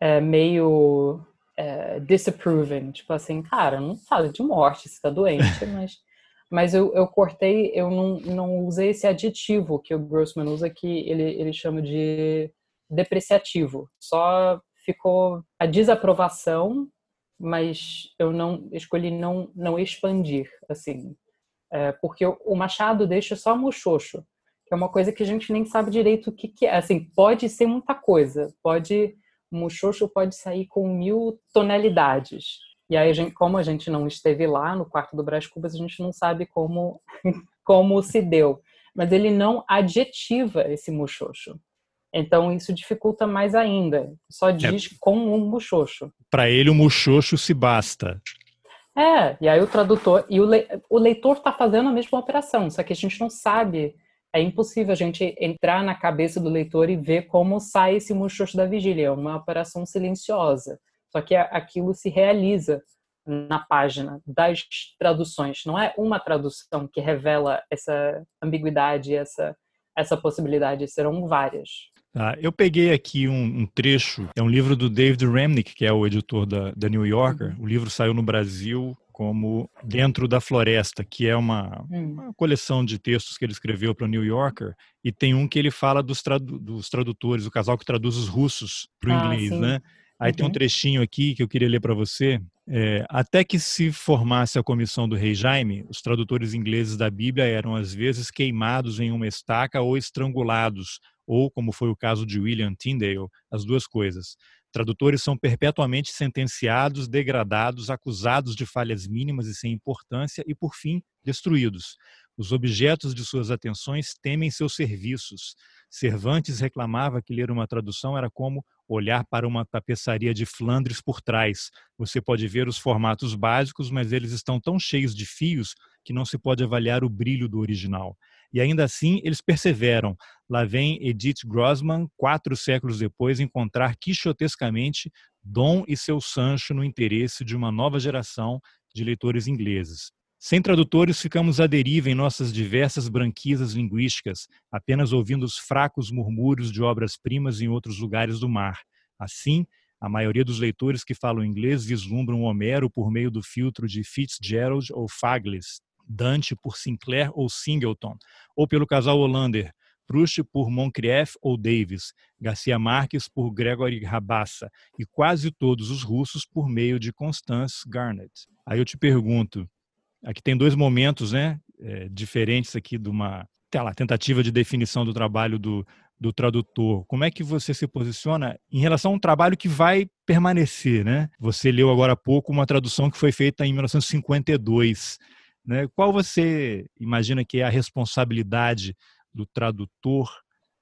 é meio é, disapproving. Tipo assim, cara, não fala de morte, você tá doente, *laughs* mas... Mas eu, eu cortei, eu não, não usei esse adjetivo que o Grossman usa, que ele, ele chama de depreciativo. Só ficou a desaprovação, mas eu não escolhi não não expandir assim, é, porque o Machado deixa só muxoxo, que é uma coisa que a gente nem sabe direito o que, que é. Assim, pode ser muita coisa, pode muxoxo pode sair com mil tonalidades. E aí, a gente, como a gente não esteve lá no quarto do Brás Cubas, a gente não sabe como *laughs* como se deu. Mas ele não adjetiva esse muxoxo. Então isso dificulta mais ainda. Só é. diz é. com um muxoxo. Para ele o muxoxo se basta. É, e aí o tradutor e o, le, o leitor está fazendo a mesma operação, só que a gente não sabe. É impossível a gente entrar na cabeça do leitor e ver como sai esse muxoxo da vigília. É uma operação silenciosa. Só que aquilo se realiza na página das traduções. Não é uma tradução que revela essa ambiguidade, essa, essa possibilidade. Serão várias. Tá, eu peguei aqui um, um, trecho, é um livro do David Remnick, que é o editor da, da New Yorker. Uhum. O livro saiu no Brasil como Dentro da Floresta, que é uma, Hum. uma coleção de textos que ele escreveu para o New Yorker, e tem um que ele fala dos, tradu- dos tradutores, o casal que traduz os russos para o Ah, inglês, sim. né? Aí tem um Uhum. trechinho aqui que eu queria ler para você. É, até que se formasse a comissão do rei Jaime, os tradutores ingleses da Bíblia eram às vezes queimados em uma estaca ou estrangulados, ou, como foi o caso de William Tyndale, as duas coisas. Tradutores são perpetuamente sentenciados, degradados, acusados de falhas mínimas e sem importância e, por fim, destruídos. Os objetos de suas atenções temem seus serviços. Cervantes reclamava que ler uma tradução era como olhar para uma tapeçaria de Flandres por trás. Você pode ver os formatos básicos, mas eles estão tão cheios de fios que não se pode avaliar o brilho do original. E ainda assim, eles perseveram. Lá vem Edith Grossman, quatro séculos depois, encontrar quixotescamente Dom e seu Sancho no interesse de uma nova geração de leitores ingleses. Sem tradutores, ficamos à deriva em nossas diversas branquisas linguísticas, apenas ouvindo os fracos murmúrios de obras-primas em outros lugares do mar. Assim, a maioria dos leitores que falam inglês vislumbram Homero por meio do filtro de Fitzgerald ou Fagles, Dante por Sinclair ou Singleton, ou pelo casal Hollander, Proust por Moncrieff ou Davis, Garcia Marques por Gregory Rabassa e quase todos os russos por meio de Constance Garnett. Aí eu te pergunto, aqui tem dois momentos né, é, diferentes aqui de uma lá, tentativa de definição do trabalho do, do tradutor. Como é que você se posiciona em relação a um trabalho que vai permanecer? Né? Você leu agora há pouco uma tradução que foi feita em 1952. Né? Qual você imagina que é a responsabilidade do tradutor?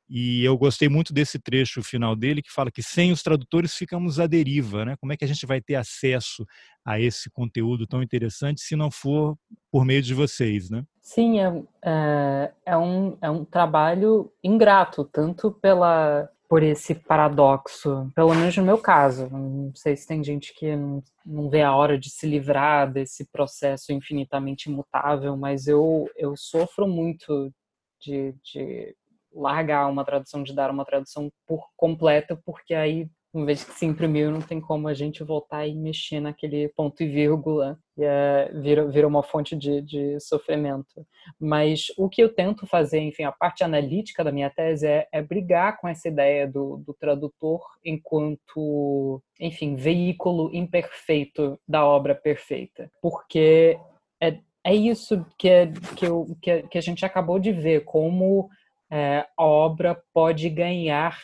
E eu gostei muito desse trecho final dele que fala que sem os tradutores ficamos à deriva, né? Como é que a gente vai ter acesso a esse conteúdo tão interessante se não for por meio de vocês, né? Sim, é, é, é, um, é um trabalho ingrato, tanto pela, por esse paradoxo, pelo menos no meu caso. Não sei se tem gente que não, não vê a hora de se livrar desse processo infinitamente imutável, mas eu, eu sofro muito de, de largar uma tradução, de dar uma tradução por completa, porque aí, uma vez que se imprimiu, não tem como a gente voltar e mexer naquele ponto e vírgula, e é, vira, vira uma fonte de, de sofrimento. Mas o que eu tento fazer, enfim, a parte analítica da minha tese é, é brigar com essa ideia do, do tradutor enquanto, enfim, veículo imperfeito da obra perfeita, porque é, é isso que, é, que, eu, que, que a gente acabou de ver, como é, a obra pode ganhar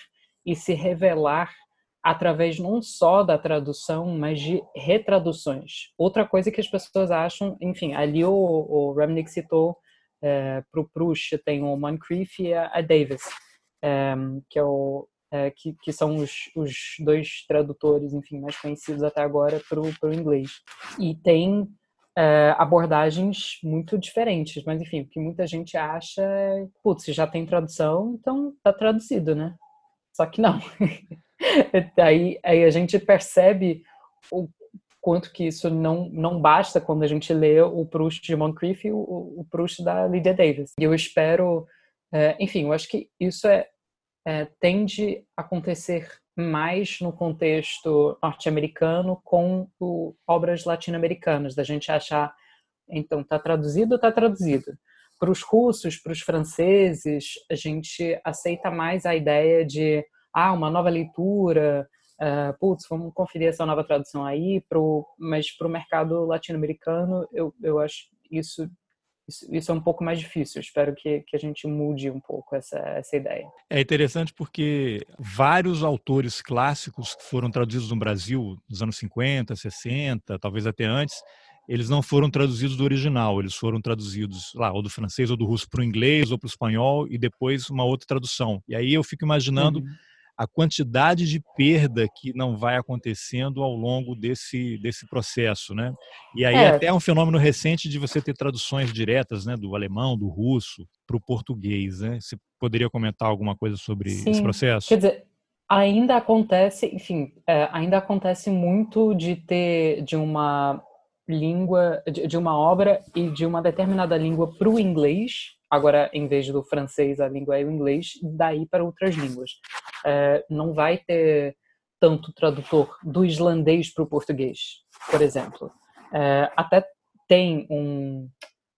e se revelar através não só da tradução, mas de retraduções. Outra coisa que as pessoas acham, enfim, ali o, o Remnick citou é, para o Proust, tem o Moncrief e a, a Davis, é, que, é o, é, que, que, são os, os, dois tradutores, enfim, mais conhecidos até agora para o inglês. E tem é, abordagens muito diferentes, mas enfim, o que muita gente acha é, putz, já tem tradução, então tá traduzido, né? Só que não. *laughs* *laughs* aí, aí a gente percebe o quanto que isso não, não basta quando a gente lê o Proust de Moncrief e o, o Proust da Lydia Davis. E eu espero, é, enfim, eu acho que isso é, é tende a acontecer mais no contexto norte-americano com o, obras latino-americanas, da gente achar, então, está traduzido, está traduzido. Para os russos, para os franceses, a gente aceita mais a ideia de, ah, uma nova leitura, uh, putz, vamos conferir essa nova tradução aí, pro, mas para o mercado latino-americano, eu, eu acho isso isso, isso, é um pouco mais difícil. Eu espero que, que a gente mude um pouco essa, essa ideia. É interessante porque vários autores clássicos que foram traduzidos no Brasil nos anos 50, 60, talvez até antes, eles não foram traduzidos do original, eles foram traduzidos lá, ou do francês ou do russo para o inglês ou para o espanhol e depois uma outra tradução. E aí eu fico imaginando uhum a quantidade de perda que não vai acontecendo ao longo desse, desse processo, né? E aí é. até é um fenômeno recente de você ter traduções diretas, né, do alemão, do russo para o português, né? Você poderia comentar alguma coisa sobre Sim. esse processo? Quer dizer, ainda acontece, enfim, é, ainda acontece muito de ter de uma língua, de, de uma obra e de uma determinada língua para o inglês agora em vez do francês a língua é o inglês, daí para outras línguas. É, não vai ter tanto tradutor do islandês para o português, por exemplo. É, até tem um.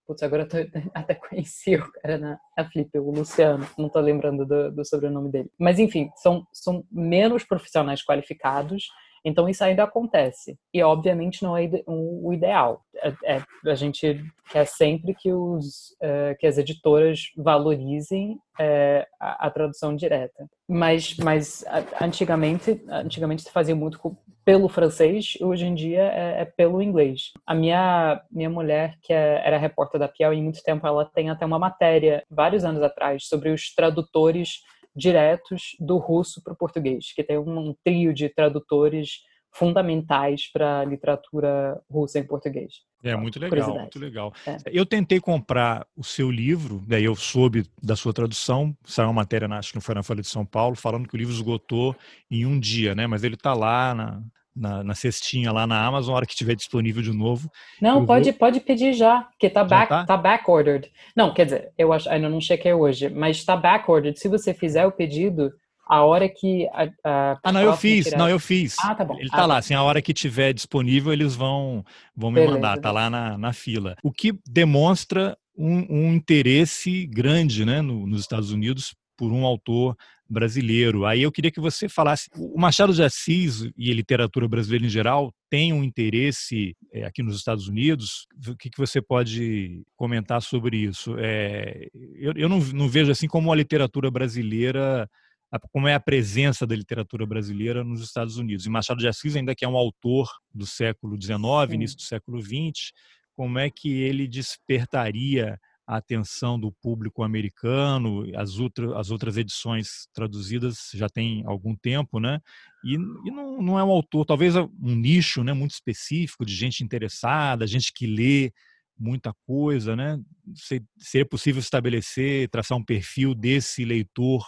Putz, agora tô, *laughs* até conheci o cara na, na Flip, o Luciano, não tô lembrando do, do sobrenome dele. Mas enfim, são, são menos profissionais qualificados então isso ainda acontece. E obviamente não é o ideal. É, é, a gente quer sempre que, os, é, que as editoras valorizem é, a, a, tradução direta. Mas, mas antigamente, antigamente se fazia muito pelo francês, hoje em dia é, é, pelo inglês. A minha, minha mulher, que é, era repórter da Piauí muito tempo, ela tem até uma matéria, vários anos atrás, sobre os tradutores diretos do russo para o português, que tem um trio de tradutores fundamentais para a literatura russa em português. É muito legal, muito legal. É. Eu tentei comprar o seu livro, daí eu soube da sua tradução, saiu uma matéria, acho que não foi na Folha de São Paulo, falando que o livro esgotou em um dia, né? Mas ele está lá na, na, na, cestinha lá na Amazon, a hora que estiver disponível de novo. Não, pode, vou... pode pedir já, porque tá back, tá? tá back ordered. Não, quer dizer, eu acho, ainda não chequei hoje, mas está back ordered. Se você fizer o pedido, a hora que a, a Ah, não, eu fiz, tirar... não, eu fiz. Ah, tá bom. Ele ah, tá lá, tá. assim, a hora que tiver disponível, eles vão vão me Beleza. mandar, tá lá na, na fila. O que demonstra um, um interesse grande, né, no, nos Estados Unidos por um autor brasileiro. Aí eu queria que você falasse. O Machado de Assis e a literatura brasileira em geral tem um interesse é, aqui nos Estados Unidos. O que, que você pode comentar sobre isso? É, eu eu não, não vejo assim como a literatura brasileira como é a presença da literatura brasileira nos Estados Unidos. E Machado de Assis, ainda que é um autor do século XIX, início do século XX, como é que ele despertaria a atenção do público americano, as, outra, as outras edições traduzidas já tem algum tempo, né? E, e não, não, é um autor, talvez um nicho né, muito específico de gente interessada, gente que lê muita coisa, né? Seria possível estabelecer, traçar um perfil desse leitor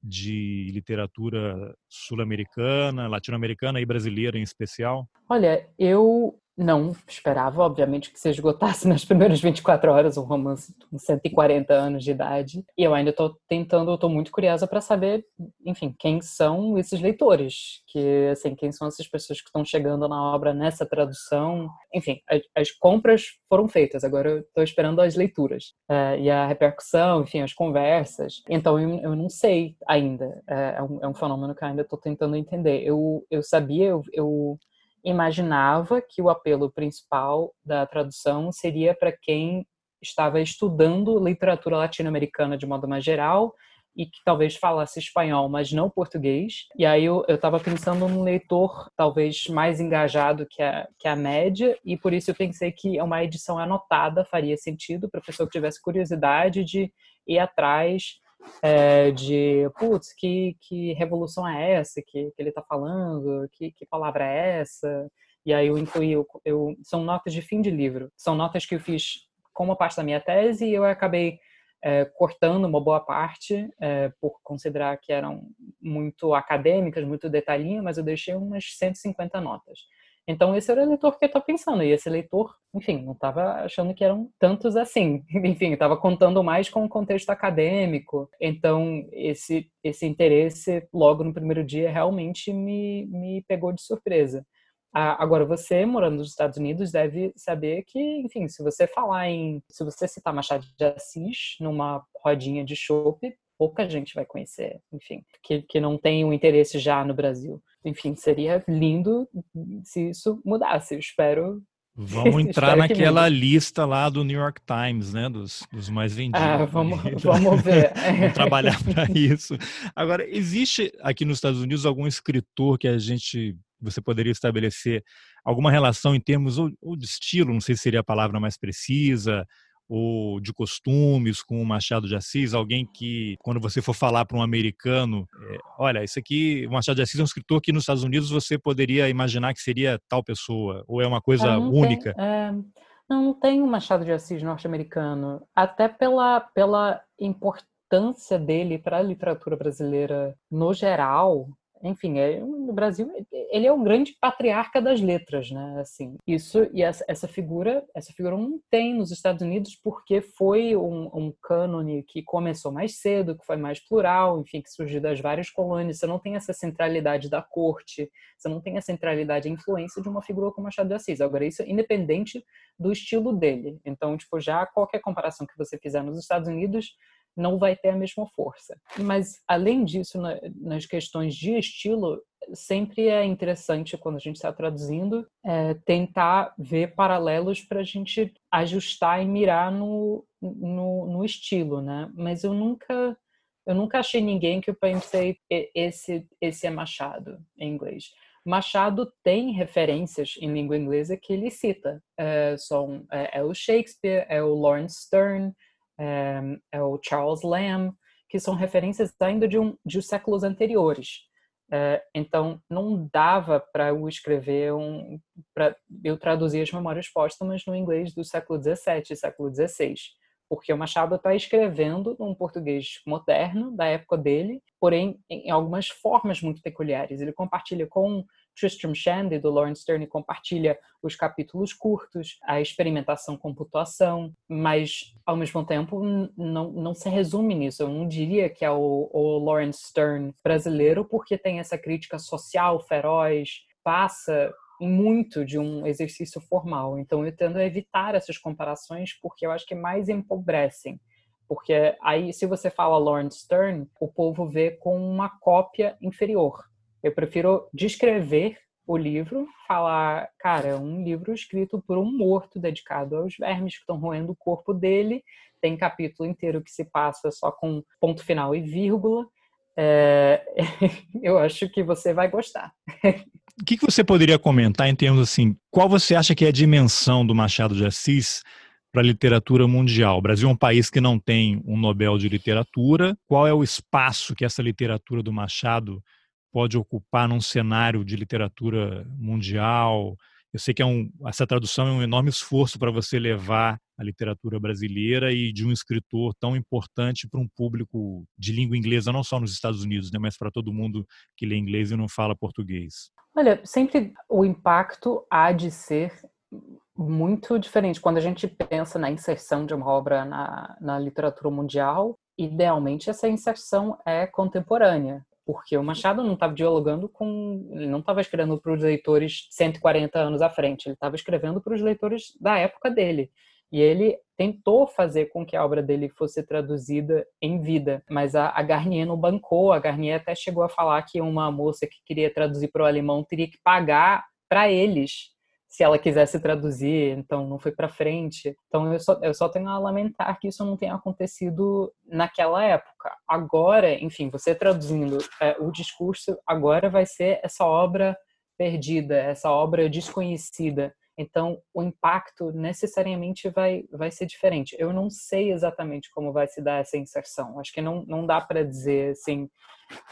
de literatura sul-americana, latino-americana e brasileira em especial? Olha, eu não esperava, obviamente, que se esgotasse *laughs* nas primeiras 24 horas um romance com 140 anos de idade. E eu ainda estou tentando, estou muito curiosa para saber, enfim, quem são esses leitores, que assim, quem são essas pessoas que estão chegando na obra nessa tradução. Enfim, as, as compras foram feitas, agora eu estou esperando as leituras é, e a repercussão, enfim, as conversas. Então eu, eu não sei ainda. É, é, um, é um fenômeno que ainda estou tentando entender. Eu, eu sabia, eu, eu imaginava que o apelo principal da tradução seria para quem estava estudando literatura latino-americana de modo mais geral e que talvez falasse espanhol, mas não português. E aí eu estava pensando num leitor talvez mais engajado que a, que a média, e por isso eu pensei que uma edição anotada faria sentido para a pessoa que tivesse curiosidade de ir atrás é, de, putz, que, que revolução é essa que, que ele está falando? Que, que palavra é essa? E aí eu incluí, eu, eu, são notas de fim de livro, são notas que eu fiz como parte da minha tese e eu acabei é, cortando uma boa parte é, por considerar que eram muito acadêmicas, muito detalhinho, mas eu deixei umas 150 notas. Então, esse era o leitor que eu estava pensando. E esse leitor, enfim, não estava achando que eram tantos assim. *laughs* Enfim, estava contando mais com o contexto acadêmico. Então, esse, esse interesse, logo no primeiro dia, realmente me, me pegou de surpresa. Agora, você, morando nos Estados Unidos, deve saber que, enfim, se você falar em. Se você citar Machado de Assis numa rodinha de chope, pouca gente vai conhecer, enfim, que, que não tem um interesse já no Brasil. Enfim, seria lindo se isso mudasse. Eu espero. *laughs* Vamos entrar naquela lista lá do New York Times, né? Dos, dos mais vendidos. Ah, vamos, *laughs* vamos ver. vamos trabalhar *laughs* para isso. Agora, existe aqui nos Estados Unidos algum escritor que a gente você poderia estabelecer alguma relação em termos ou, ou de estilo, não sei se seria a palavra mais precisa, ou de costumes com o Machado de Assis, alguém que, quando você for falar para um americano, é, olha, isso aqui, o Machado de Assis é um escritor que nos Estados Unidos você poderia imaginar que seria tal pessoa, ou é uma coisa é, única? Tem, é, não, não tem o Machado de Assis norte-americano, até pela, pela importância dele para a literatura brasileira no geral, enfim, é, no Brasil ele é o grande patriarca das letras, né? Assim, isso e essa, essa figura, essa figura não tem nos Estados Unidos porque foi um, um cânone que começou mais cedo, que foi mais plural, enfim, que surgiu das várias colônias. Você não tem essa centralidade da corte, você não tem a centralidade, a influência de uma figura como Machado de Assis. Agora, isso é independente do estilo dele. Então, tipo, já qualquer comparação que você fizer nos Estados Unidos não vai ter a mesma força. Mas, além disso, nas questões de estilo, sempre é interessante, quando a gente está traduzindo, é, tentar ver paralelos para a gente ajustar e mirar no, no, no, estilo, né? Mas eu nunca... Eu nunca achei ninguém que eu pensei esse esse é Machado em inglês. Machado tem referências em língua inglesa que ele cita. É, são, é, é o Shakespeare, é o Lawrence Stern, é, é o Charles Lamb, que são referências ainda de, um, de séculos anteriores. É, então, não dava para eu escrever um. para eu traduzir as memórias póstumas no inglês do século XVII, século XVI, porque o Machado está escrevendo num português moderno, da época dele, porém em algumas formas muito peculiares. Ele compartilha com Tristram Shandy, do Lawrence Stern, compartilha os capítulos curtos, a experimentação com pontuação, mas, ao mesmo tempo, não, não se resume nisso. Eu não diria que é o, o Lawrence Stern brasileiro, porque tem essa crítica social feroz, passa muito de um exercício formal. Então, eu tendo a evitar essas comparações, porque eu acho que mais empobrecem. Porque aí, se você fala Lawrence Stern, o povo vê com uma cópia inferior eu prefiro descrever o livro, falar, cara, é um livro escrito por um morto dedicado aos vermes que estão roendo o corpo dele. Tem capítulo inteiro que se passa só com ponto final e vírgula. É... *laughs* eu acho que você vai gostar. O que, você poderia comentar em termos assim, qual você acha que é a dimensão do Machado de Assis para a literatura mundial? O Brasil é um país que não tem um Nobel de literatura. Qual é o espaço que essa literatura do Machado pode ocupar num cenário de literatura mundial. Eu sei que é um, essa tradução é um enorme esforço para você levar a literatura brasileira e de um escritor tão importante para um público de língua inglesa, não só nos Estados Unidos, né, mas para todo mundo que lê inglês e não fala português. Olha, sempre o impacto há de ser muito diferente. Quando a gente pensa na inserção de uma obra na, na literatura mundial, idealmente essa inserção é contemporânea porque o Machado não estava dialogando com, ele não estava escrevendo para os leitores 140 anos à frente, ele estava escrevendo para os leitores da época dele. E ele tentou fazer com que a obra dele fosse traduzida em vida, mas a, a Garnier não bancou. A Garnier até chegou a falar que uma moça que queria traduzir para o alemão teria que pagar para eles se ela quisesse traduzir, então não foi para frente. Então eu só, eu só tenho a lamentar que isso não tenha acontecido naquela época. Agora, enfim, você traduzindo é, o discurso, agora vai ser essa obra perdida, essa obra desconhecida. Então, o impacto necessariamente vai, vai ser diferente. Eu não sei exatamente como vai se dar essa inserção. Acho que não, não dá para dizer assim,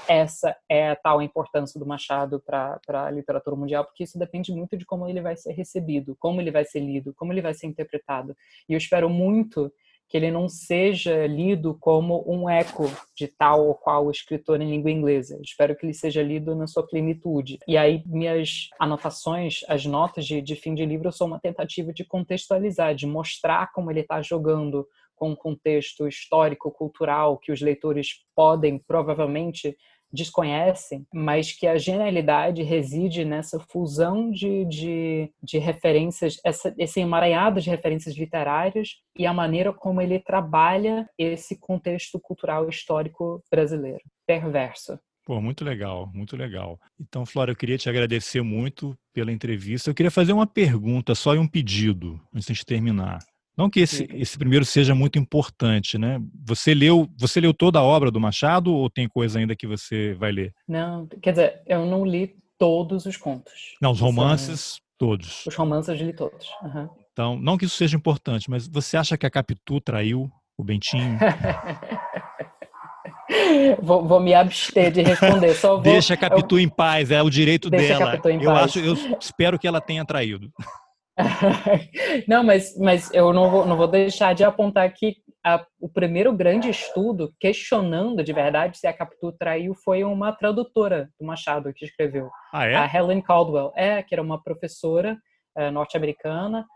essa é a tal importância do Machado para a literatura mundial, porque isso depende muito de como ele vai ser recebido, como ele vai ser lido, como ele vai ser interpretado. E eu espero muito que ele não seja lido como um eco de tal ou qual escritor em língua inglesa. Espero que ele seja lido na sua plenitude. E aí, minhas anotações, as notas de, de fim de livro, são uma tentativa de contextualizar, de mostrar como ele está jogando com um contexto histórico, cultural, que os leitores podem provavelmente desconhecem, mas que a genialidade reside nessa fusão de, de, de referências, essa, esse emaranhado de referências literárias e a maneira como ele trabalha esse contexto cultural histórico brasileiro. Perverso. Pô, muito legal, muito legal. Então, Flora, eu queria te agradecer muito pela entrevista. Eu queria fazer uma pergunta, só e um pedido, antes de terminar. Não que esse, esse primeiro seja muito importante, né? Você leu, você leu toda a obra do Machado ou tem coisa ainda que você vai ler? Não, quer dizer, eu não li todos os contos. Não, os romances, São... todos. Os romances eu li todos. Uhum. Então, não que isso seja importante, mas você acha que a Capitu traiu o Bentinho? *laughs* vou, vou, me abster de responder. Só *laughs* vou, Deixa a Capitu eu... em paz, é o direito Deixa dela. eu acho, eu espero que ela tenha traído. *laughs* não, mas, mas eu não vou, não vou deixar de apontar que a, o primeiro grande estudo questionando de verdade se a Capitu traiu foi uma tradutora do Machado que escreveu. Ah, é? A Helen Caldwell, é, que era uma professora é, norte-americana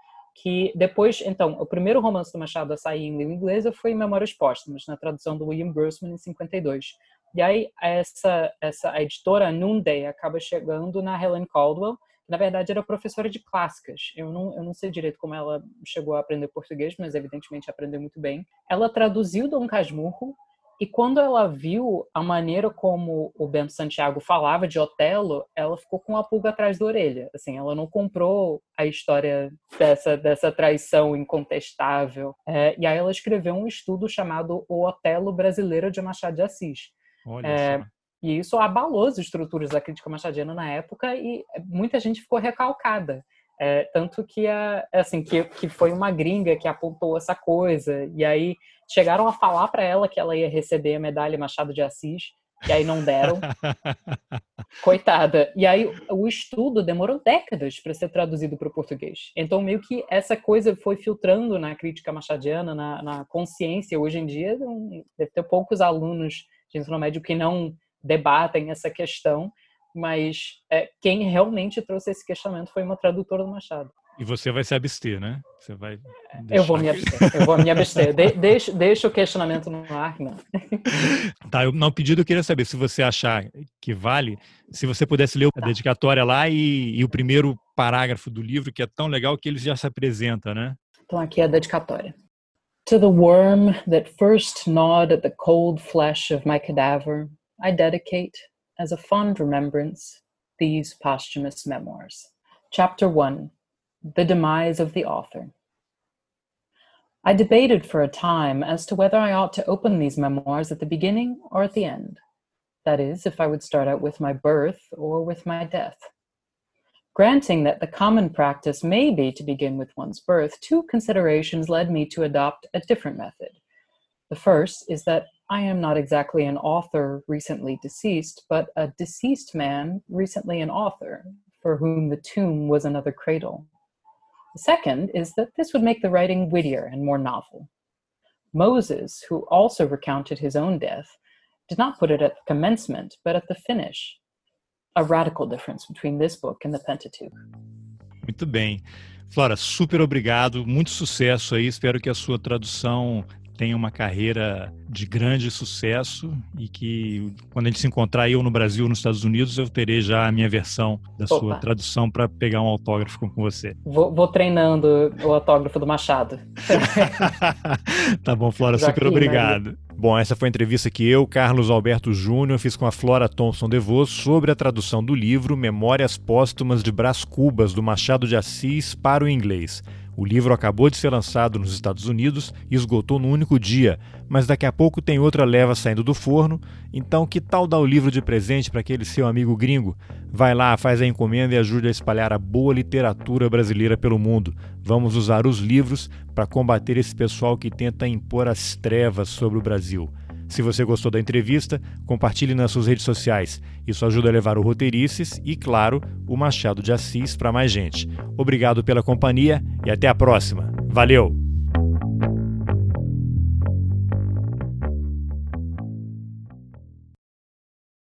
que depois, então, o primeiro romance do Machado a sair em língua inglesa foi Memórias Póstumas, na tradução do William Grossman em 52. E aí essa essa a editora Noonday acaba chegando na Helen Caldwell, na verdade era professora de clássicas. Eu não eu não sei direito como ela chegou a aprender português, mas evidentemente aprendeu muito bem. Ela traduziu Dom Casmurro e quando ela viu a maneira como o Bento Santiago falava de Otelo, ela ficou com a pulga atrás da orelha. Assim, ela não comprou a história dessa, dessa traição incontestável. É, e aí ela escreveu um estudo chamado O Otelo Brasileiro de Machado de Assis. Olha é. E isso abalou as estruturas da crítica machadiana na época e muita gente ficou recalcada. É, tanto que, a, assim, que, que foi uma gringa que apontou essa coisa. E aí chegaram a falar para ela que ela ia receber a medalha Machado de Assis, e aí não deram. *laughs* Coitada. E aí o estudo demorou décadas para ser traduzido para o português. Então, meio que essa coisa foi filtrando na crítica machadiana, na, na consciência. Hoje em dia, deve ter poucos alunos de ensino médio que não debatem essa questão, mas é, quem realmente trouxe esse questionamento foi uma tradutora do Machado. E você vai se abster, né? Você vai. Eu vou me abster. Eu vou me abster. De, deixa, deixa o questionamento no ar, não. *laughs* Tá, eu, não pedido eu queria saber se você achar que vale, se você pudesse ler a tá. dedicatória lá e, e, o primeiro parágrafo do livro, que é tão legal que ele já se apresenta, né? Então aqui é a dedicatória. To the worm that first gnawed at the cold flesh of my cadaver, I dedicate, as a fond remembrance, these posthumous memoirs. Chapter 1 The Demise of the Author. I debated for a time as to whether I ought to open these memoirs at the beginning or at the end. That is, if I would start out with my birth or with my death. Granting that the common practice may be to begin with one's birth, two considerations led me to adopt a different method. The first is that I am not exactly an author recently deceased, but a deceased man recently an author, for whom the tomb was another cradle. The second is that this would make the writing wittier and more novel. Moses, who also recounted his own death, did not put it at the commencement, but at the finish. A radical difference between this book and the Pentateuch. Muito bem. Flora, super obrigado, muito sucesso aí. Espero que a sua tradução tenha uma carreira de grande sucesso e que quando a gente se encontrar eu no Brasil ou nos Estados Unidos, eu terei já a minha versão da Opa. sua tradução para pegar um autógrafo com você. Vou, vou, treinando o autógrafo do Machado. *laughs* tá bom, Flora, Joaquim, super obrigado. Bom, essa foi a entrevista que eu, Carlos Alberto Júnior, fiz com a Flora Thompson DeVos sobre a tradução do livro Memórias Póstumas de Brás Cubas, do Machado de Assis, para o inglês. O livro acabou de ser lançado nos Estados Unidos e esgotou no único dia, mas daqui a pouco tem outra leva saindo do forno, então que tal dar o livro de presente para aquele seu amigo gringo? Vai lá, faz a encomenda e ajude a espalhar a boa literatura brasileira pelo mundo. Vamos usar os livros para combater esse pessoal que tenta impor as trevas sobre o Brasil. Se você gostou da entrevista, compartilhe nas suas redes sociais. Isso ajuda a levar o Roteirices e, claro, o Machado de Assis para mais gente. Obrigado pela companhia e até a próxima. Valeu!